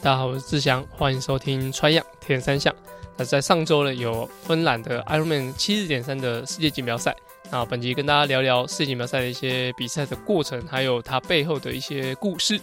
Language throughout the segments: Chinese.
大家好，我是志祥，欢迎收听《穿样铁人三项》。那在上周呢，有芬兰的 Ironman 七日点三的世界锦标赛。那本集跟大家聊聊世界锦标赛的一些比赛的过程，还有它背后的一些故事。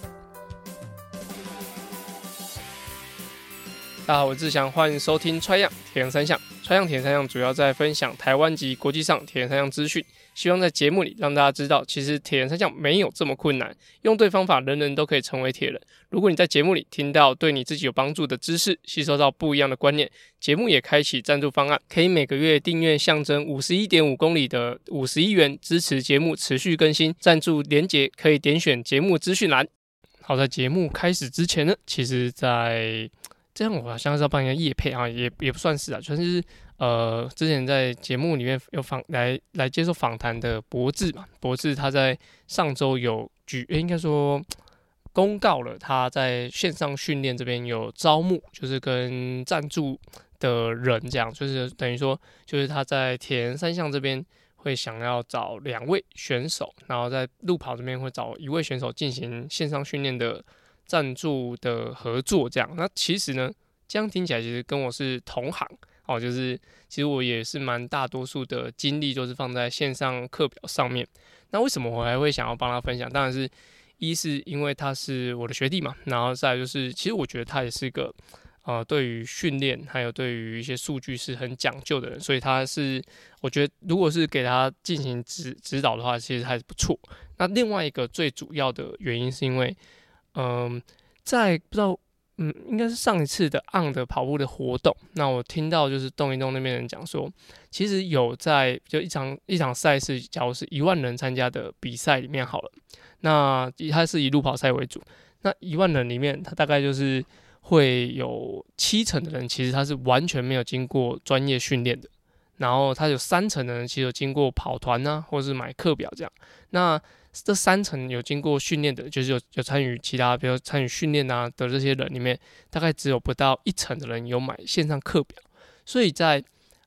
大家好，我是志祥，欢迎收听《穿样铁人三项》。《穿样铁人三项》主要在分享台湾及国际上铁人三项资讯。希望在节目里让大家知道，其实铁人三项没有这么困难，用对方法，人人都可以成为铁人。如果你在节目里听到对你自己有帮助的知识，吸收到不一样的观念，节目也开启赞助方案，可以每个月订阅象征五十一点五公里的五十一元，支持节目持续更新。赞助连结可以点选节目资讯栏。好，在节目开始之前呢，其实在这样我好像是要帮人家业配啊，也也不算是啊，就是。呃，之前在节目里面有访来来接受访谈的博智嘛，博智他在上周有举，应该说公告了他在线上训练这边有招募，就是跟赞助的人这样，就是等于说，就是他在铁人三项这边会想要找两位选手，然后在路跑这边会找一位选手进行线上训练的赞助的合作这样。那其实呢，这样听起来其实跟我是同行。哦，就是其实我也是蛮大多数的精力就是放在线上课表上面。那为什么我还会想要帮他分享？当然是一是因为他是我的学弟嘛，然后再就是其实我觉得他也是个呃对于训练还有对于一些数据是很讲究的人，所以他是我觉得如果是给他进行指指导的话，其实还是不错。那另外一个最主要的原因是因为，嗯、在不知道。嗯，应该是上一次的 On 的跑步的活动。那我听到就是动一动那边人讲说，其实有在就一场一场赛事，假如是一万人参加的比赛里面好了，那它是以路跑赛为主。那一万人里面，它大概就是会有七成的人，其实他是完全没有经过专业训练的。然后他有三成的人，其实有经过跑团呐、啊，或是买课表这样。那这三层有经过训练的，就是有有参与其他，比如参与训练啊的这些人里面，大概只有不到一层的人有买线上课表。所以在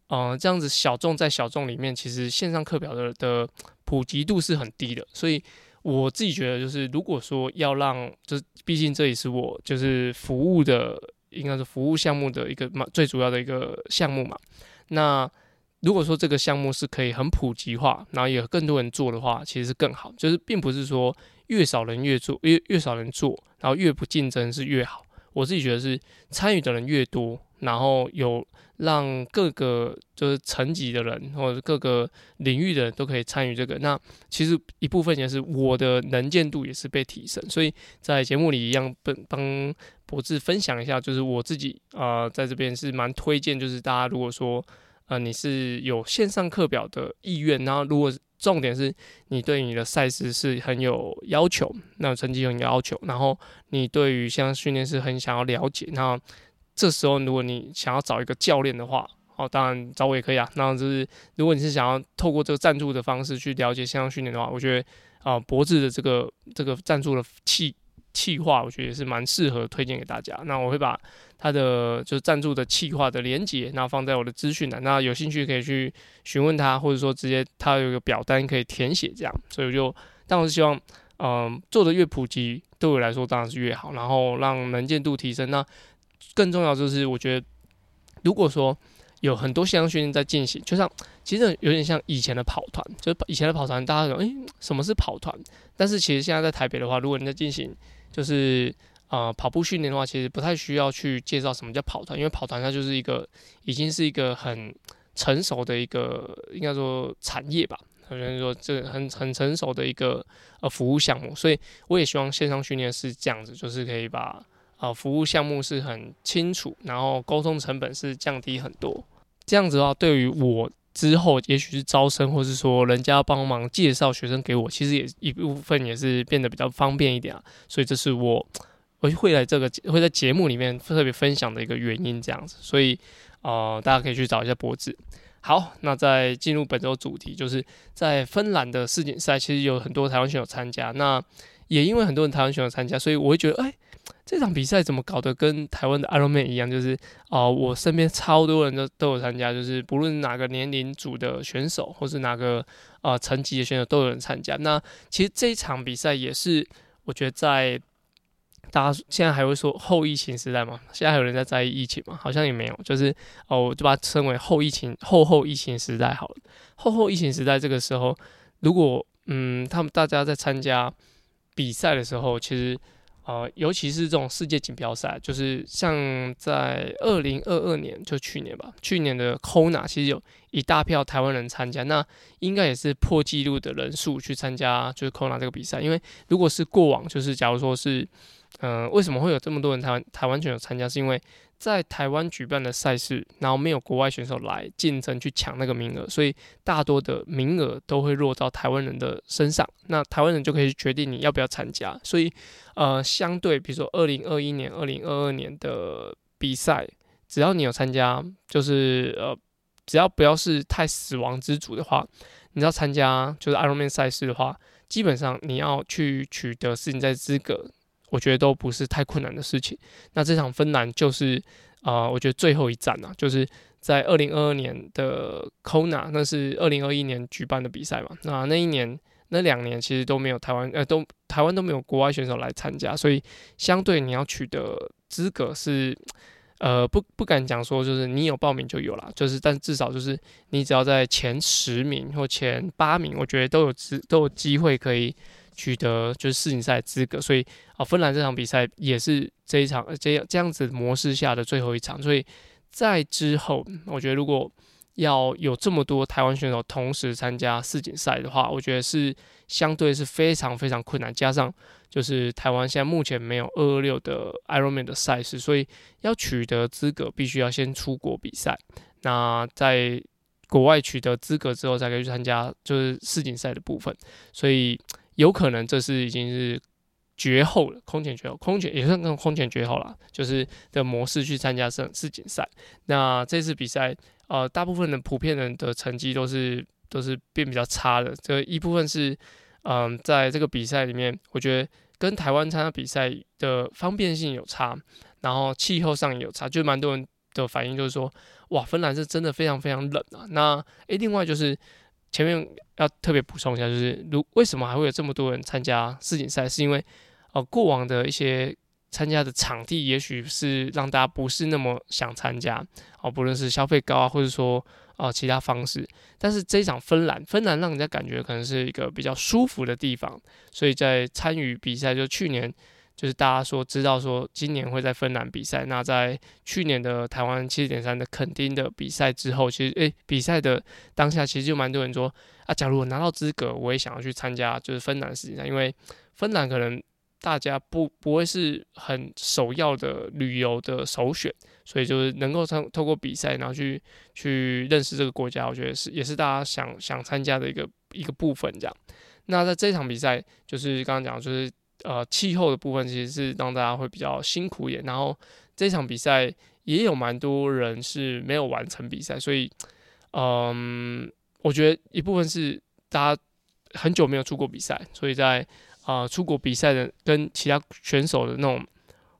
呃这样子小众在小众里面，其实线上课表的的普及度是很低的。所以我自己觉得，就是如果说要让，就是毕竟这也是我就是服务的，应该是服务项目的一个嘛最主要的一个项目嘛，那。如果说这个项目是可以很普及化，然后有更多人做的话，其实是更好。就是并不是说越少人越做，越越少人做，然后越不竞争是越好。我自己觉得是参与的人越多，然后有让各个就是层级的人或者各个领域的人都可以参与这个，那其实一部分也是我的能见度也是被提升。所以在节目里一样帮帮博智分享一下，就是我自己啊、在这边是蛮推荐，就是大家如果说。呃，你是有线上课表的意愿，然后如果重点是你对你的赛事是很有要求，那成绩很有要求，然后你对于线上训练是很想要了解，那这时候如果你想要找一个教练的话，哦，当然找我也可以啊。那就是如果你是想要透过这个赞助的方式去了解线上训练的话，我觉得啊、呃，博智的这个这个赞助的器。企划我觉得也是蛮适合推荐给大家。那我会把他的就是赞助的企划的连接，那放在我的资讯栏。那有兴趣可以去询问他，或者说直接他有一个表单可以填写这样。所以我就当然是希望，嗯、做的越普及，对我来说当然是越好。然后让能见度提升。那更重要就是，我觉得如果说有很多线上训练在进行，就像其实有点像以前的跑团，就是以前的跑团，大家说，诶、什么是跑团？但是其实现在在台北的话，如果你在进行就是呃跑步训练的话，其实不太需要去介绍什么叫跑团，因为跑团它就是一个已经是一个很成熟的一个应该说产业吧，好像说这很很成熟的一个呃服务项目，所以我也希望线上训练是这样子，就是可以把呃服务项目是很清楚，然后沟通成本是降低很多，这样子的话对于我。之后，也许是招生，或是说人家帮忙介绍学生给我，其实也一部分也是变得比较方便一点啊。所以这是我我会来这个会在节目里面特别分享的一个原因，这样子。所以呃，大家可以去找一下博子。好，那在进入本周主题，就是在芬兰的世锦赛，其实有很多台湾选手参加。那也因为很多人台湾选手参加，所以我会觉得，哎。这场比赛怎么搞得跟台湾的 Ironman 一样？就是哦、我身边超多人都都有参加，就是不论哪个年龄组的选手，或是哪个呃层级的选手都有人参加。那其实这一场比赛也是我觉得在大家现在还会说后疫情时代吗？现在还有人在在意疫情吗？好像也没有，就是哦，我就把它称为后疫情、后后疫情时代好了。后后疫情时代这个时候，如果嗯，他们大家在参加比赛的时候，其实。呃，尤其是这种世界锦标赛，就是像在二零二二年，就去年吧，去年的 Kona 其实有一大票台湾人参加，那应该也是破纪录的人数去参加，就是 Kona 这个比赛。因为如果是过往，就是假如说是，嗯、为什么会有这么多人台湾台湾选手参加？是因为在台湾举办的赛事，然后没有国外选手来竞争去抢那个名额，所以大多的名额都会落到台湾人的身上。那台湾人就可以决定你要不要参加。所以，呃，相对比如说二零二一年、二零二二年的比赛，只要你有参加，就是呃，只要不要是太死亡之组的话，你要参加就是 Ironman 赛事的话，基本上你要去取得世锦赛资格。我觉得都不是太困难的事情。那这场芬兰就是啊、我觉得最后一站啊，就是在二零二二年的 Kona，那是二零二一年举办的比赛嘛。那那一年、那两年其实都没有台湾，呃，都台湾都没有国外选手来参加，所以相对你要取得资格是，呃，不不敢讲说就是你有报名就有了，就是但至少就是你只要在前十名或前八名，我觉得都有资都有机会可以。取得就是世锦赛资格，所以啊，芬兰这场比赛也是这一场这样这样子模式下的最后一场。所以在之后，我觉得如果要有这么多台湾选手同时参加世锦赛的话，我觉得是相对是非常非常困难。加上就是台湾现在目前没有二二六的 Ironman 的赛事，所以要取得资格，必须要先出国比赛。那在国外取得资格之后，才可以去参加就是世锦赛的部分。所以。有可能这是已经是绝后了，空前绝后，空前也算跟空前绝后了，就是的模式去参加世世锦赛。那这次比赛，呃，大部分的普遍人的成绩都是都是变比较差的。这一部分是，嗯、在这个比赛里面，我觉得跟台湾参加比赛的方便性有差，然后气候上也有差，就蛮多人的反应就是说，哇，芬兰是真的非常非常冷啊。那诶、另外就是。前面要特别补充一下，就是如为什么还会有这么多人参加世锦赛，是因为呃过往的一些参加的场地，也许是让大家不是那么想参加哦，不论是消费高啊，或者说啊、其他方式。但是这一场芬兰，芬兰让人家感觉可能是一个比较舒服的地方，所以在参与比赛，就去年。就是大家说知道说今年会在芬兰比赛，那在去年的台湾七十点三的垦丁的比赛之后，其实诶、比赛的当下其实就蛮多人说啊，假如我拿到资格，我也想要去参加就是芬兰世锦赛，因为芬兰可能大家不不会是很首要的旅游的首选，所以就是能够通透过比赛，然后去去认识这个国家，我觉得是也是大家想想参加的一个一个部分这样。那在这场比赛，就是刚刚讲就是。呃，气候的部分其实是让大家会比较辛苦一点，然后这场比赛也有蛮多人是没有完成比赛，所以，嗯，我觉得一部分是大家很久没有出国比赛，所以在啊、出国比赛的跟其他选手的那种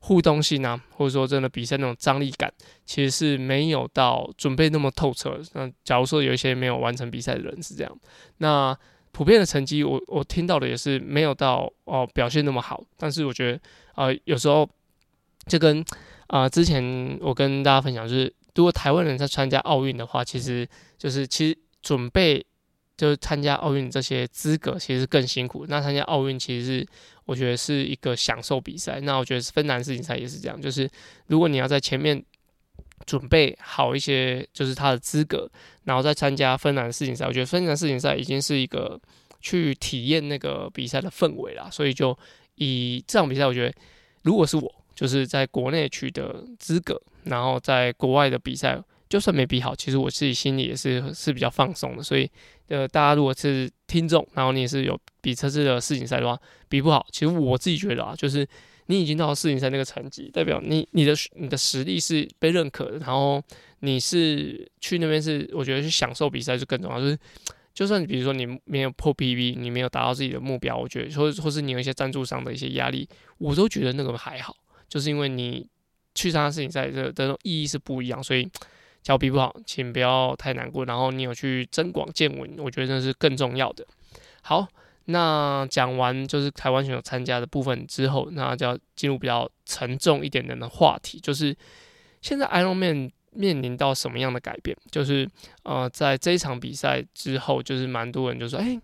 互动性啊，或者说真的比赛那种张力感，其实是没有到准备那么透彻。那假如说有一些没有完成比赛的人是这样，那。普遍的成绩，我我听到的也是没有到哦、表现那么好，但是我觉得啊、有时候就跟啊、之前我跟大家分享，就是如果台湾人在参加奥运的话，其实就是其实准备就是参加奥运这些资格，其实更辛苦。那参加奥运其实是我觉得是一个享受比赛。那我觉得芬兰世锦赛也是这样，就是如果你要在前面。准备好一些，就是他的资格，然后再参加芬兰世锦赛。我觉得芬兰世锦赛已经是一个去体验那个比赛的氛围了，所以就以这场比赛，我觉得如果是我，就是在国内取得资格，然后在国外的比赛，就算没比好，其实我自己心里也是是比较放松的。所以，呃，大家如果是听众，然后你也是有比这次的世锦赛的话，比不好，其实我自己觉得啊，就是。你已经到了世锦赛那个成绩，代表你你的你的实力是被认可的，然后你是去那边是我觉得去享受比赛是更重要。就是就算比如说你没有破 PB，你没有达到自己的目标，我觉得或或是你有一些赞助商的一些压力，我都觉得那个还好。就是因为你去参加世锦赛的的意义是不一样，所以脚比不好，请不要太难过。然后你有去增广见闻，我觉得那是更重要的。好。那讲完就是台湾选手参加的部分之后，那就要进入比较沉重一点点的话题，就是现在 Ironman 面临到什么样的改变？就是呃，在这一场比赛之后，就是蛮多人就说，哎、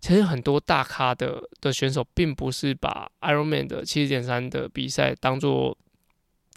其实很多大咖的的选手并不是把 Ironman 的七十点三的比赛当做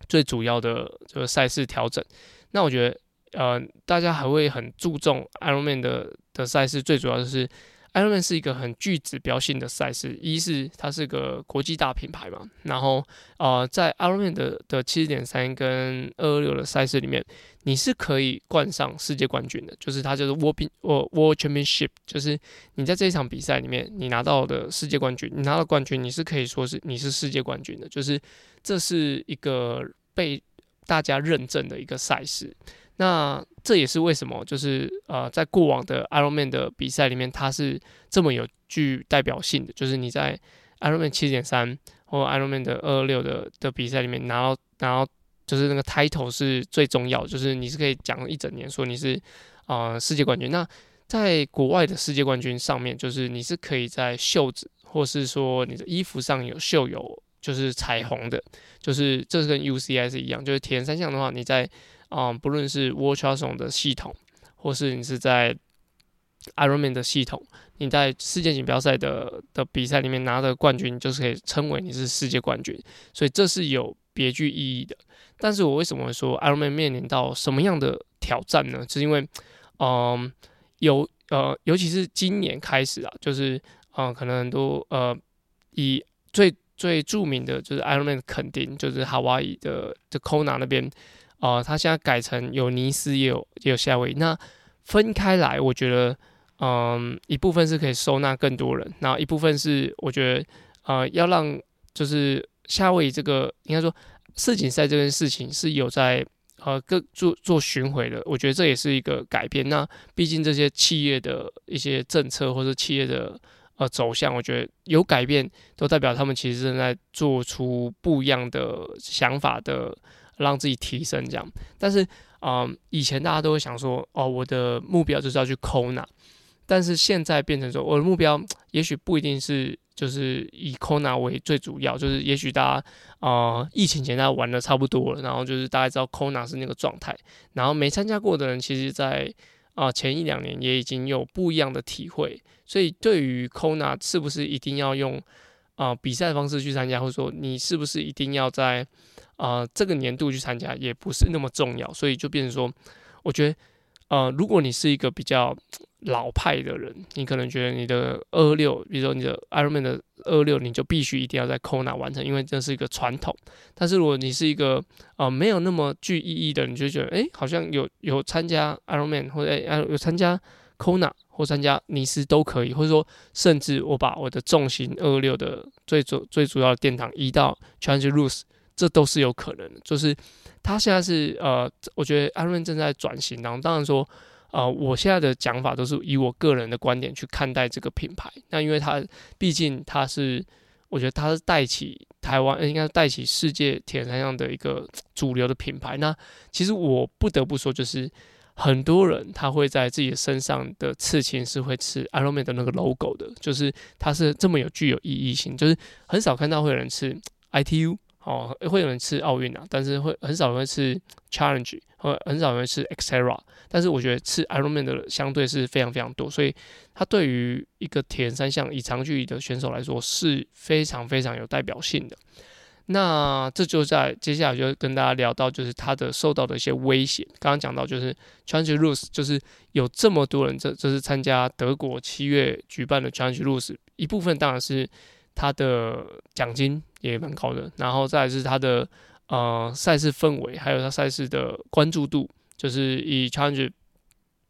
最主要的这个赛事调整。那我觉得，呃，大家还会很注重 Ironman 的的赛事，最主要就是。Ironman 是一个很具指标性的赛事，一是它是个国际大品牌嘛，然后呃，在 Ironman 的的七十点三跟二二六的赛事里面，你是可以冠上世界冠军的，就是它就是 World World Championship，就是你在这一场比赛里面你拿到的世界冠军，你拿到冠军，你是可以说是你是世界冠军的，就是这是一个被大家认证的一个赛事。那这也是为什么，就是呃，在过往的 Ironman 的比赛里面，它是这么有具代表性的。就是你在 Ironman 七点三或 Ironman 的二六的的比赛里面拿到，拿到就是那个 title 是最重要，就是你是可以讲一整年说你是呃世界冠军。那在国外的世界冠军上面，就是你是可以在袖子或是说你的衣服上有绣有就是彩虹的，就是这是跟 UCI 是一样，就是铁人三项的话，你在嗯，不论是 World Triathlon 的系统，或是你是在 Ironman 的系统，你在世界锦标赛的的比赛里面拿的冠军，就是可以称为你是世界冠军，所以这是有别具意义的。但是我为什么说 Ironman 面临到什么样的挑战呢？是因为，嗯，有呃，尤其是今年开始啊，就是嗯，可能很多呃，以最最著名的就是 Ironman 肯丁，就是夏威夷的的 Kona 那边。啊、呃，他现在改成有尼斯也有也有夏威夷，那分开来，我觉得，嗯，一部分是可以收纳更多人，然后一部分是我觉得，呃，要让就是夏威夷这个应该说世锦赛这件事情是有在呃各做做巡回的，我觉得这也是一个改变。那毕竟这些企业的一些政策或者企业的呃走向，我觉得有改变，都代表他们其实正在做出不一样的想法的。让自己提升这样，但是，嗯，以前大家都会想说，哦，我的目标就是要去 Kona，但是现在变成说，我的目标 也许不一定是就是以 Kona 为最主要，就是也许大家，呃，疫情前大家玩的差不多了，然后就是大家知道 Kona 是那个状态，然后没参加过的人，其实在啊、前一两年也已经有不一样的体会，所以对于 Kona 是不是一定要用啊、比赛方式去参加，或者说你是不是一定要在啊、这个年度去参加也不是那么重要，所以就变成说，我觉得，呃，如果你是一个比较老派的人，你可能觉得你的二六，比如说你的 Ironman 的二六，你就必须一定要在 Kona 完成，因为这是一个传统。但是如果你是一个呃没有那么具意义的，你就觉得，哎，好像有有参加 Ironman 或者哎有参加 Kona 或参加尼斯都可以，或者说甚至我把我的重心二六的最主最主要的殿堂移到 Challenge Roth。这都是有可能的，就是他现在是呃，我觉得 Ironman 正在转型当中。当然说，呃，我现在的讲法都是以我个人的观点去看待这个品牌。那因为它毕竟它是，我觉得它是带起台湾，应该是带起世界铁人三项的一个 主流的品牌。那其实我不得不说，就是很多人他会在自己身上的刺青是会刺 Ironman 的那个 logo 的，就是它是这么有具有意义性，就是很少看到会有人刺 ITU。哦，会有人吃奥运啊，但是会很少人会吃 Challenge，或很少人会吃 Xterra，但是我觉得吃 Ironman 的相对是非常非常多，所以它对于一个铁人三项以长距离的选手来说是非常非常有代表性的。那这就在接下来就跟大家聊到，就是他的受到的一些威胁。刚刚讲到就是 Challenge Roth，就是有这么多人这这是参加德国七月举办的 Challenge Roth，一部分当然是他的奖金。也蛮高的，然后再是它的呃赛事氛围，还有它赛事的关注度，就是以 Challenge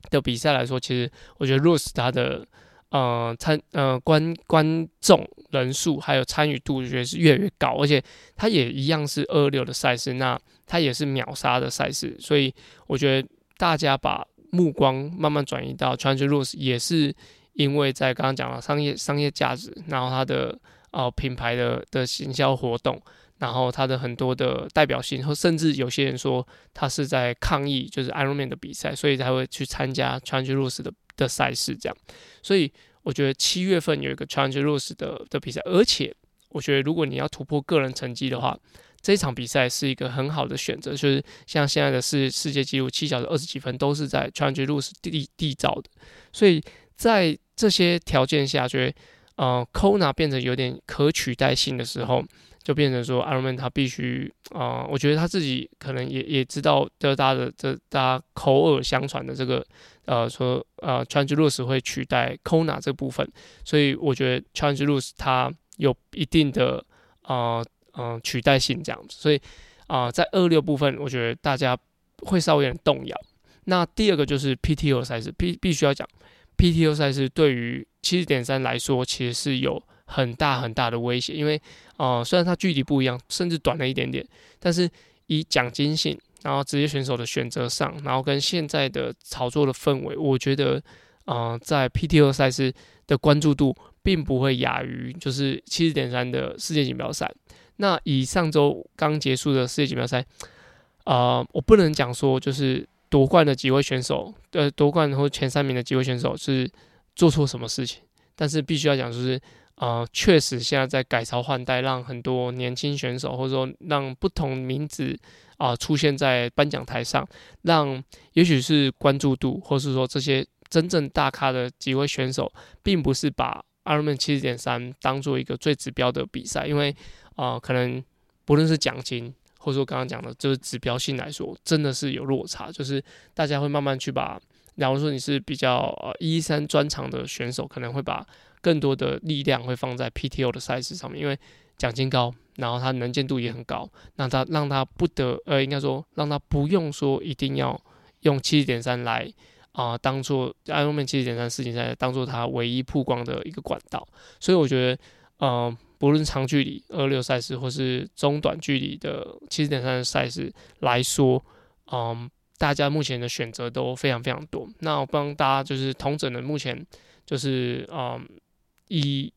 的比赛来说，其实我觉得 Roth 它的呃参呃观观众人数还有参与度，我觉得是越来越高，而且它也一样是二六的赛事，那它也是秒杀的赛事，所以我觉得大家把目光慢慢转移到 Challenge Roth，也是因为在刚刚讲了商业商业价值，然后它的。哦，品牌的的行销活动，然后它的很多的代表性，或甚至有些人说他是在抗议，就是 Ironman 的比赛，所以才会去参加 Challenge Roth 的的赛事这样。所以我觉得七月份有一个 Challenge Roth 的的比赛，而且我觉得如果你要突破个人成绩的话，这场比赛是一个很好的选择。就是像现在的世世界纪录七小时二十几分都是在 Challenge Roth 缔缔造的，所以在这些条件下，觉得呃 Kona 变成有点可取代性的时候。就变成说，Ironman 他必须啊、呃，我觉得他自己可能也也知道，就大家的这大家口耳相传的这个呃说呃 Challenge Roth 会取代 Kona 这部分，所以我觉得 Challenge Roth 它有一定的啊嗯、呃、取代性这样子，所以啊、在二六部分，我觉得大家会稍微有点动摇。那第二个就是 PTO 赛事，必必须要讲 PTO 赛事对于七十点三来说，其实是有。很大很大的威胁，因为呃，虽然它距离不一样，甚至短了一点点，但是以奖金性，然后职业选手的选择上，然后跟现在的炒作的氛围，我觉得呃，在 PTO 赛事的关注度并不会亚于就是七十点三的世界锦标赛。那以上周刚结束的世界锦标赛，呃，我不能讲说就是夺冠的几位选手，呃，夺冠或前三名的几位选手是做错什么事情，但是必须要讲就是。啊，确、实现在在改朝换代，让很多年轻选手，或者说让不同名字啊、出现在颁奖台上，让也许是关注度，或是说这些真正大咖的几位选手，并不是把 Ironman 七十点三当做一个最指标的比赛，因为啊、呃，可能不论是奖金，或者说刚刚讲的，就是指标性来说，真的是有落差，就是大家会慢慢去把，假如说你是比较呃一三专长的选手，可能会把。更多的力量会放在 PTO 的赛事上面，因为奖金高，然后它能见度也很高，那他让他不得呃，应该说让他不用说一定要用七十点三来啊、当做 Ironman 七十点三世锦赛当做他唯一曝光的一个管道，所以我觉得，呃，不论长距离二六赛事或是中短距离的七十点三的赛事来说，嗯、大家目前的选择都非常非常多。那我帮大家就是统整的目前就是嗯。以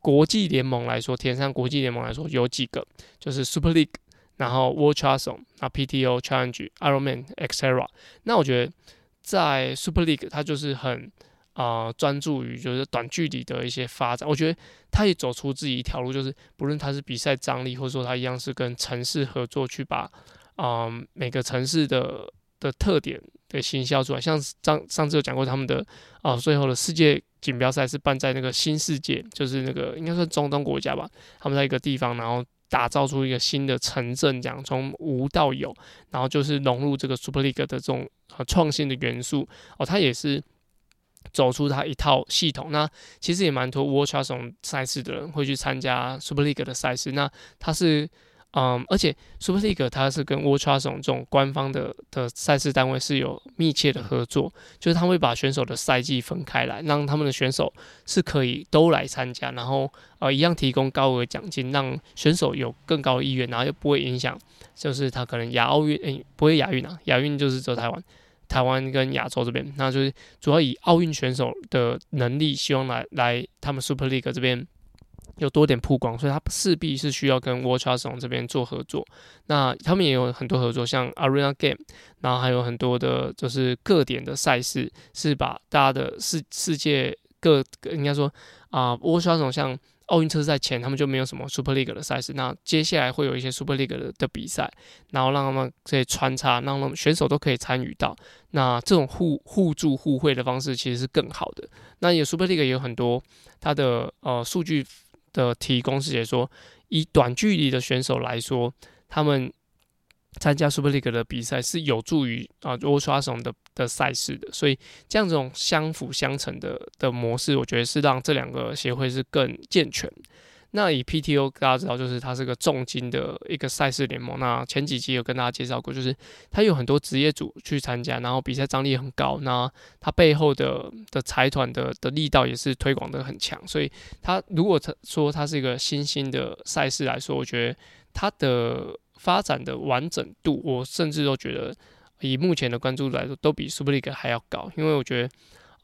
国际联盟来说，田山国际联盟来说有几个，就是 Super League，然后 World Triathlon，那 PTO Challenge、Ironman etc。那我觉得在 Super League，它就是很啊专注于就是短距离的一些发展。我觉得他也走出自己一条路，就是不论他是比赛张力，或者说他一样是跟城市合作去把啊、每个城市的的特点给行销出来。像上上次有讲过他们的啊、最后的世界。锦标赛是办在那个新世界，就是那个应该算中东国家吧。他们在一个地方，然后打造出一个新的城镇，这样从无到有，然后就是融入这个 Super League 的这种创新的元素。哦，他也是走出他一套系统。那其实也蛮多 World Triathlon 赛事的人会去参加 Super League 的赛事。那他是。嗯，而且 Super League 它是跟 World Triathlon 这种官方的的赛事单位是有密切的合作，就是他会把选手的赛季分开来，让他们的选手是可以都来参加，然后呃一样提供高额奖金，让选手有更高的意愿，然后又不会影响，就是他可能亚奥运诶不会亚运啊，亚运就是走台湾，台湾跟亚洲这边，那就是主要以奥运选手的能力，希望来来他们 Super League 这边。有多点曝光，所以他势必是需要跟 World Triathlon 这边做合作。那他们也有很多合作，像 Arena Game，然后还有很多的，就是各点的赛事，是把大家的世世界各应该说啊、World Triathlon 像奥运车赛前，他们就没有什么 Super League 的赛事。那接下来会有一些 Super League 的的比赛，然后让他们可以穿插，让他们选手都可以参与到。那这种互互助互惠的方式其实是更好的。那有 Super League 也有很多它的呃数据。的提供是解说，以短距离的选手来说，他们参加 Super League 的比赛是有助于啊 World Triathlon 的的赛事的，所以这样这种相辅相成的的模式，我觉得是让这两个协会是更健全。那以 PTO 大家知道，就是它是个重金的一个赛事联盟。那前几集有跟大家介绍过，就是它有很多职业组去参加，然后比赛张力很高。那它背后的的财团的的力道也是推广的很强。所以它如果它说它是一个新兴的赛事来说，我觉得它的发展的完整度，我甚至都觉得以目前的关注度来说，都比 Super League 还要高。因为我觉得。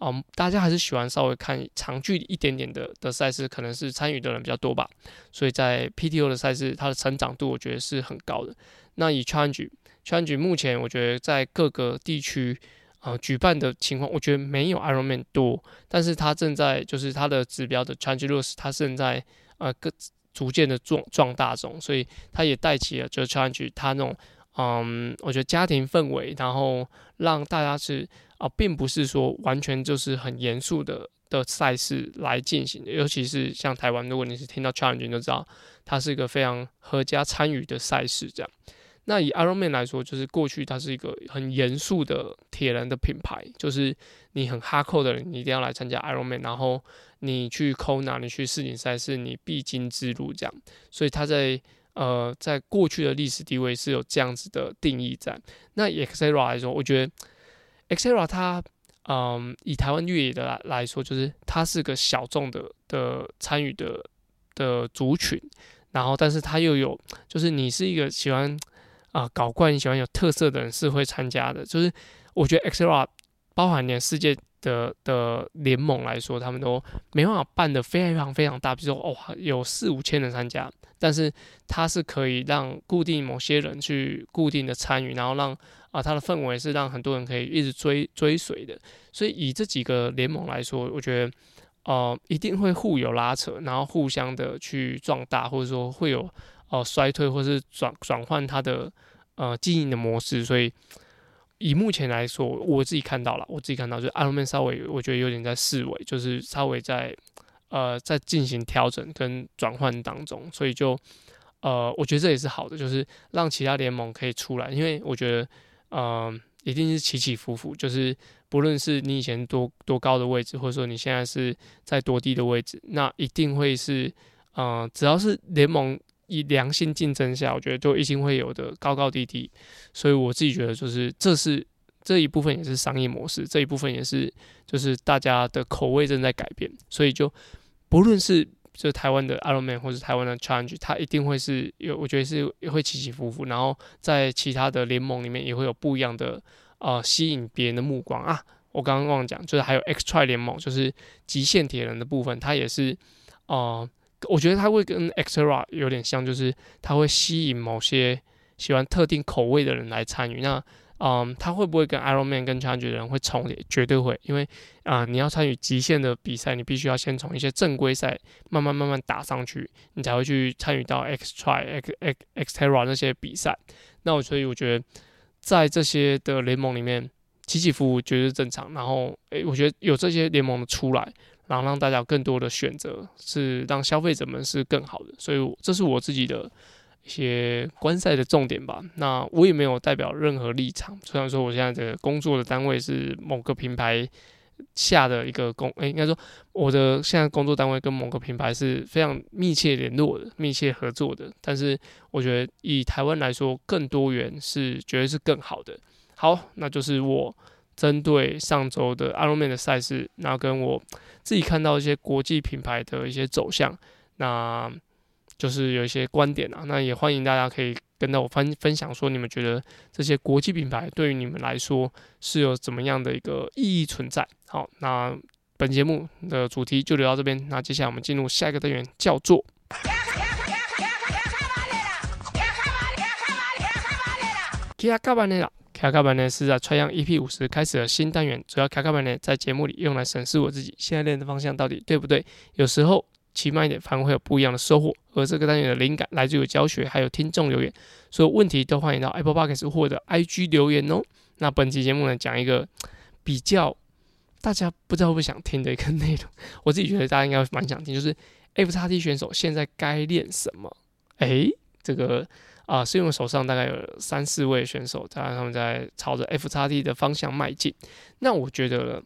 嗯，大家还是喜欢稍微看长距离一点点的的赛事，可能是参与的人比较多吧。所以在 PTO 的赛事，它的成长度我觉得是很高的。那以 Challenge Challenge 目前我觉得在各个地区呃举办的情况，我觉得没有 Ironman 多，但是它正在就是它的指标的 Challenge Roth，他正在呃个逐渐的壮壮大中，所以他也带起了就是 Challenge 他那种嗯，我觉得家庭氛围，然后让大家是啊、并不是说完全就是很严肃的。的赛事来进行的，尤其是像台湾，如果你是听到 challenge，你就知道它是一个非常合家参与的赛事。这样，那以 Ironman 来说，就是过去它是一个很严肃的铁人的品牌，就是你很哈扣的人，你一定要来参加 Ironman，然后你去 Kona，你去世锦赛是你必经之路。这样，所以它在呃，在过去的历史地位是有这样子的定义在。那以 x e r a 来说，我觉得 Xterra 它。嗯，以台湾越野的来来说，就是它是个小众的的参与的的族群，然后但是它又有，就是你是一个喜欢啊、搞怪、你喜欢有特色的人是会参加的。就是我觉得 XR 包含连世界的的联盟来说，他们都没办法办得非常非常大，比如说哦有四五千人参加，但是它是可以让固定某些人去固定的参与，然后让。啊，它的氛围是让很多人可以一直追追随的，所以以这几个联盟来说，我觉得，呃，一定会互有拉扯，然后互相的去壮大，或者说会有呃衰退，或是转转换它的呃经营的模式。所以以目前来说，我自己看到了，我自己看到就是阿罗曼稍微我觉得有点在式微，就是稍微在呃在进行调整跟转换当中，所以就呃我觉得这也是好的，就是让其他联盟可以出来，因为我觉得。嗯，一定是起起伏伏，就是不论是你以前多多高的位置，或者说你现在是在多低的位置，那一定会是，嗯，只要是联盟以良性竞争下，我觉得就一定会有的高高低低。所以我自己觉得，就是这是这一部分也是商业模式，这一部分也是就是大家的口味正在改变，所以就不论是。就台湾的 Ironman 或者台湾的 Challenge，它一定会是有，我觉得是会起起伏伏，然后在其他的联盟里面也会有不一样的呃吸引别人的目光啊。我刚刚忘了讲，就是还有 Xtri 联盟，就是极限铁人的部分，它也是呃，我觉得它会跟 Xterra 有点像，就是它会吸引某些喜欢特定口味的人来参与。那嗯，他会不会跟 Ironman 跟 changer 的人会重叠？绝对会，因为啊、你要参与极限的比赛，你必须要先从一些正规赛慢慢慢慢打上去，你才会去参与到 Xtry、X X Xterra 那些比赛。那我所以我觉得，在这些的联盟里面起起伏伏绝对正常。然后，诶、欸，我觉得有这些联盟的出来，然后让大家有更多的选择，是让消费者们是更好的。所以，这是我自己的。一些观赛的重点吧，那我也没有代表任何立场。虽然说我现在的工作的单位是某个品牌下的一个工，诶、欸，应该说我的现在工作单位跟某个品牌是非常密切联络的、密切合作的。但是我觉得以台湾来说，更多元是绝对是更好的。好，那就是我针对上周的 Ironman 的赛事，然后跟我自己看到一些国际品牌的一些走向，那。就是有一些观点啊，那也欢迎大家可以跟到我分分享，说你们觉得这些国际品牌对于你们来说是有怎么样的一个意义存在？好，那本节目的主题就聊到这边，那接下来我们进入下一个单元，叫做。卡卡班呢是在穿越 EP 五十开始的新单元，主要卡卡班呢在节目里用来审视我自己现在练的方向到底对不对，有时候。骑慢一点，反而会有不一样的收获。而这个单元的灵感来自于教学，还有听众留言，所有问题都欢迎到 Apple Podcast 或者 IG 留言哦。那本期节目呢，讲一个比较大家不知道会不会想听的一个内容，我自己觉得大家应该蛮想听，就是 FXT 选手现在该练什么？诶、欸，这个啊，是因为手上大概有三四位选手，在他们在朝着 FXT 的方向迈进。那我觉得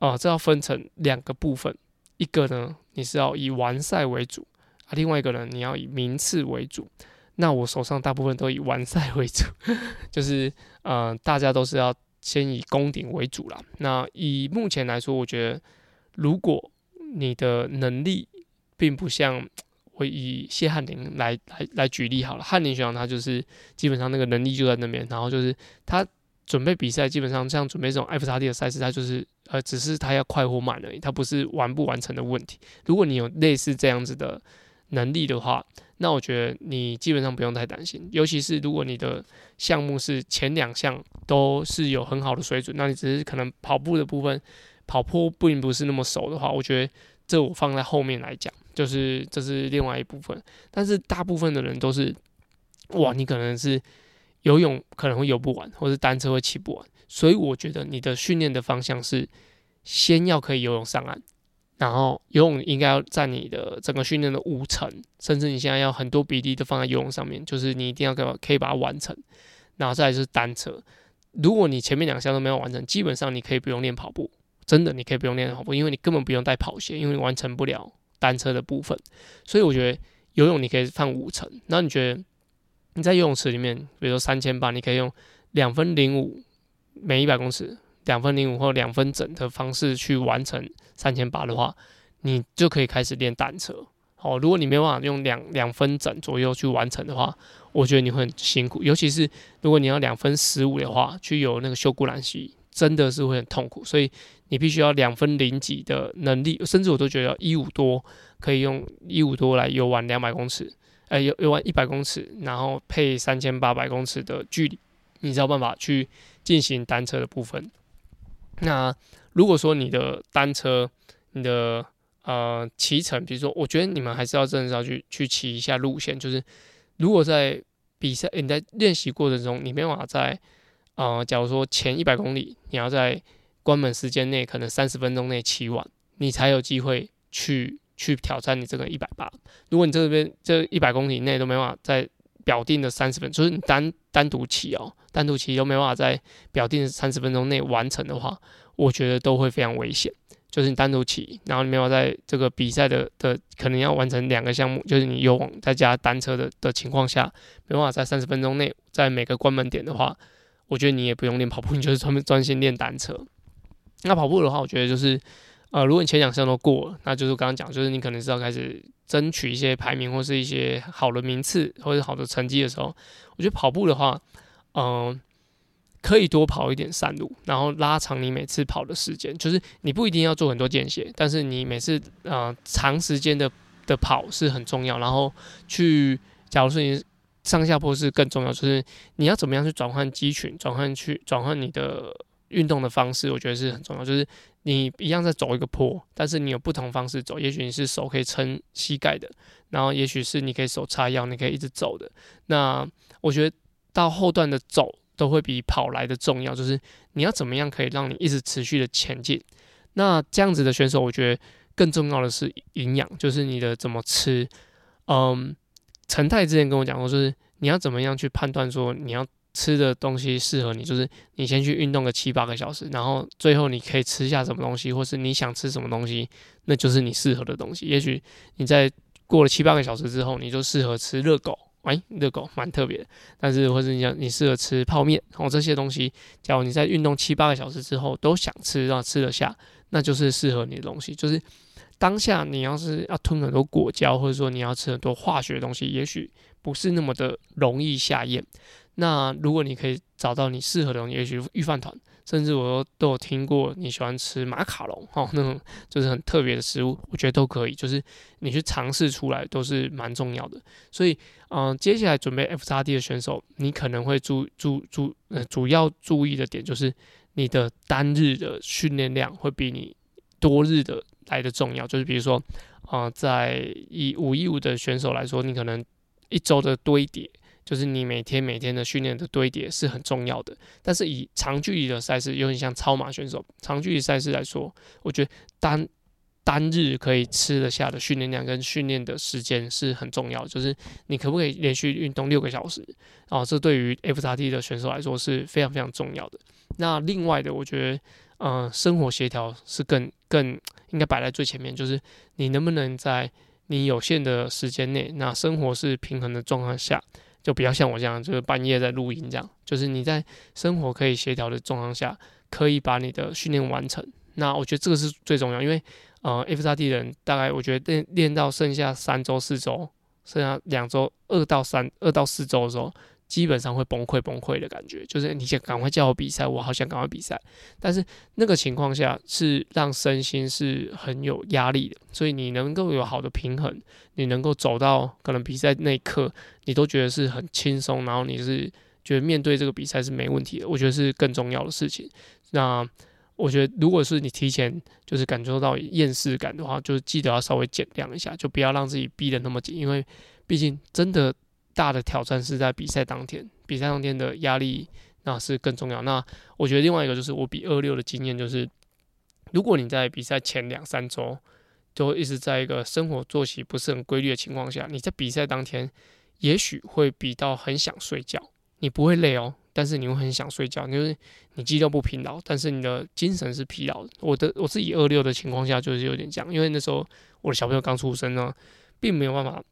啊，这要分成两个部分。一个呢，你是要以完赛为主啊；另外一个呢，你要以名次为主。那我手上大部分都以完赛为主，就是呃，大家都是要先以攻顶为主啦。那以目前来说，我觉得如果你的能力并不像我以谢汉林来来来举例好了，汉林学长他就是基本上那个能力就在那边，然后就是他。准备比赛，基本上像准备这种 FXT 的赛事，他就是呃，只是他要快或慢而已，他不是完不完成的问题。如果你有类似这样子的能力的话，那我觉得你基本上不用太担心。尤其是如果你的项目是前两项都是有很好的水准，那你只是可能跑步的部分跑坡并不是那么熟的话，我觉得这我放在后面来讲，就是这是另外一部分。但是大部分的人都是，哇，你可能是游泳可能会游不完，或是单车会骑不完，所以我觉得你的训练的方向是先要可以游泳上岸。然后游泳应该要占你的整个训练的五成，甚至你现在要很多比例都放在游泳上面，就是你一定要可可以把它完成。然后再来就是单车，如果你前面两项都没有完成，基本上你可以不用练跑步，真的你可以不用练跑步，因为你根本不用带跑鞋，因为你完成不了单车的部分。所以我觉得游泳你可以放五成，那你觉得你在游泳池里面，比如说三千八，你可以用两分零五每一百公尺。两分零五或两分整的方式去完成三千八的话，你就可以开始练单车。好，如果你没办法用两两分整左右去完成的话，我觉得你会很辛苦。尤其是如果你要两分十五的话，去游那个秀姑兰溪，真的是会很痛苦。所以你必须要两分零几的能力，甚至我都觉得一五多可以用一五多来游玩两百公尺，呃，游游玩一百公尺，然后配三千八百公尺的距离，你才有办法去进行单车的部分。那如果说你的单车，你的呃骑乘，比如说，我觉得你们还是要真的要去去骑一下路线。就是如果在比赛，你在练习过程中，你没办法在呃，假如说前一百公里，你要在关门时间内，可能三十分钟内骑完，你才有机会去去挑战你这个一百八。如果你这边这一百公里内都没办法在表定的三十分，就是你单单独骑哦，单独骑都没办法在表定的三十分钟内完成的话，我觉得都会非常危险。就是你单独骑，然后你没有在这个比赛的的可能要完成两个项目，就是你有往再加单车的的情况下，没办法在三十分钟内在每个关门点的话，我觉得你也不用练跑步，你就是专门专心练单车。那跑步的话，我觉得就是。呃，如果你前两项都过了，那就是刚刚讲，就是你可能是要开始争取一些排名或是一些好的名次或者好的成绩的时候，我觉得跑步的话，嗯、可以多跑一点山路，然后拉长你每次跑的时间。就是你不一定要做很多间歇，但是你每次呃长时间的的跑是很重要。然后去，假如说你上下坡是更重要，就是你要怎么样去转换肌群，转换去转换你的。运动的方式，我觉得是很重要。就是你一样在走一个坡，但是你有不同方式走。也许你是手可以撑膝盖的，然后也许是你可以手叉腰，你可以一直走的。那我觉得到后段的走都会比跑来的重要。就是你要怎么样可以让你一直持续的前进。那这样子的选手，我觉得更重要的是营养，就是你的怎么吃。嗯，陈太之前跟我讲过，就是你要怎么样去判断说你要。吃的东西适合你，就是你先去运动个七八个小时，然后最后你可以吃下什么东西，或是你想吃什么东西，那就是你适合的东西。也许你在过了七八个小时之后，你就适合吃热狗，哎，热狗蛮特别的。但是或者你想你适合吃泡面，然后这些东西，假如你在运动七八个小时之后都想吃，然后吃得下，那就是适合你的东西。就是当下你要是要吞很多果胶，或者说你要吃很多化学的东西，也许不是那么的容易下咽。那如果你可以找到你适合的东西，也许御饭团，甚至我都有听过你喜欢吃马卡龙哦，那种就是很特别的食物，我觉得都可以，就是你去尝试出来都是蛮重要的。所以，嗯、接下来准备 FXD 的选手，你可能会注注注呃主要注意的点就是你的单日的训练量会比你多日的来的重要。就是比如说，啊、在以五一五的选手来说，你可能一周的堆叠。就是你每天每天的训练的堆叠是很重要的，但是以长距离的赛事，有点像超马选手，长距离赛事来说，我觉得单单日可以吃得下的训练量跟训练的时间是很重要的。就是你可不可以连续运动六个小时？哦，这对于 FXT 的选手来说是非常非常重要的。那另外的，我觉得，嗯、生活协调是更更应该摆在最前面，就是你能不能在你有限的时间内，那生活是平衡的状况下。就比较像我这样，就是半夜在录音这样，就是你在生活可以协调的状况下，可以把你的训练完成。那我觉得这个是最重要，因为呃，FXD 人大概我觉得练练到剩下三周、四周，剩下两周二到三、二到四周的时候，基本上会崩溃崩溃的感觉，就是你想赶快叫我比赛，我好想赶快比赛，但是那个情况下是让身心是很有压力的，所以你能够有好的平衡，你能够走到可能比赛那一刻，你都觉得是很轻松，然后你是觉得面对这个比赛是没问题的，我觉得是更重要的事情。那我觉得如果是你提前就是感受到厌世感的话，就记得要稍微减量一下，就不要让自己逼得那么紧，因为毕竟真的。大的挑战是在比赛当天，比赛当天的压力那是更重要。那我觉得另外一个就是我比二六的经验就是，如果你在比赛前两三周就一直在一个生活作息不是很规律的情况下，你在比赛当天也许会比到很想睡觉。你不会累哦，但是你会很想睡觉，就是你肌肉不疲劳，但是你的精神是疲劳的。我的我自己二六的情况下就是有点这样，因为那时候我的小朋友刚出生呢，并没有办法。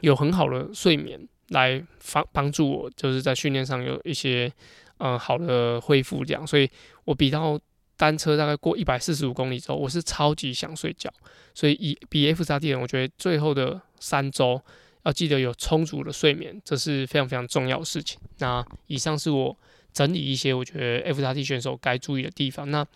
有很好的睡眠来帮帮助我，就是在训练上有一些嗯好的恢复这样，所以我比到单车大概过一百四十五公里之后，我是超级想睡觉，所以以比 FXT 人，我觉得最后的三周要记得有充足的睡眠，这是非常非常重要的事情。那以上是我整理一些我觉得 FXT 选手该注意的地方。那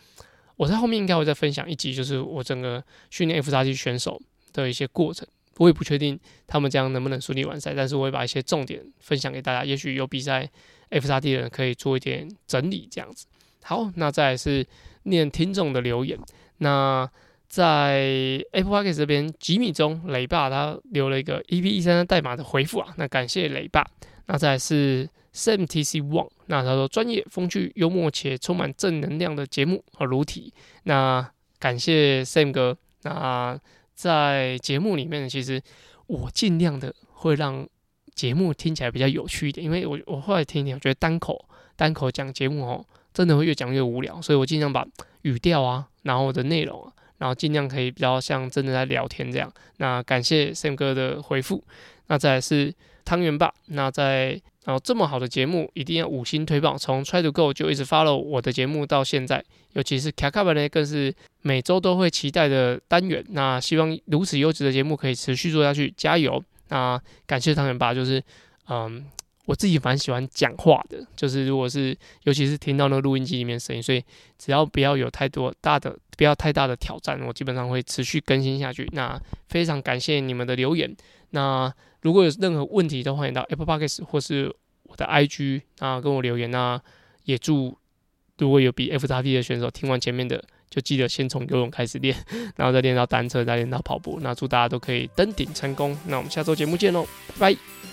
我在后面应该会再分享一集，就是我整个训练 FXT 选手的一些过程。我也不确定他们这样能不能顺利完赛，但是我会把一些重点分享给大家。也许有比赛 FXT 的人可以做一点整理，这样子。好，那再来是念听众的留言。那在 Apple Podcast 这边，吉米中雷爸他留了一个 EP 一三三代码的回复啊，那感谢雷爸。那再来是 SamTC One，那他说专业、风趣、幽默且充满正能量的节目和如题。那感谢 Sam 哥。那在节目里面，其实我尽量的会让节目听起来比较有趣一点，因为我我后来听一听，我觉得单口单口讲节目哦，真的会越讲越无聊，所以我尽量把语调啊，然后的内容啊，然后尽量可以比较像真的在聊天这样。那感谢 Sam 哥的回复，那再来是汤圆爸，那在。然后这么好的节目，一定要五星推爆。从 Try to Go 就一直 follow 我的节目到现在，尤其是卡卡本呢，更是每周都会期待的单元。那希望如此优质的节目可以持续做下去，加油！那感谢汤圆爸，就是嗯，我自己蛮喜欢讲话的，就是如果是尤其是听到那个录音机里面声音，所以只要不要有太多大的，不要太大的挑战，我基本上会持续更新下去。那非常感谢你们的留言。那如果有任何问题，都欢迎到 Apple Podcast 或是我的 IG 啊跟我留言啊。也祝如果有比 FXT 的选手听完前面的，就记得先从游泳开始练，然后再练到单车，再练到跑步。那祝大家都可以登顶成功。那我们下周节目见喽，拜拜。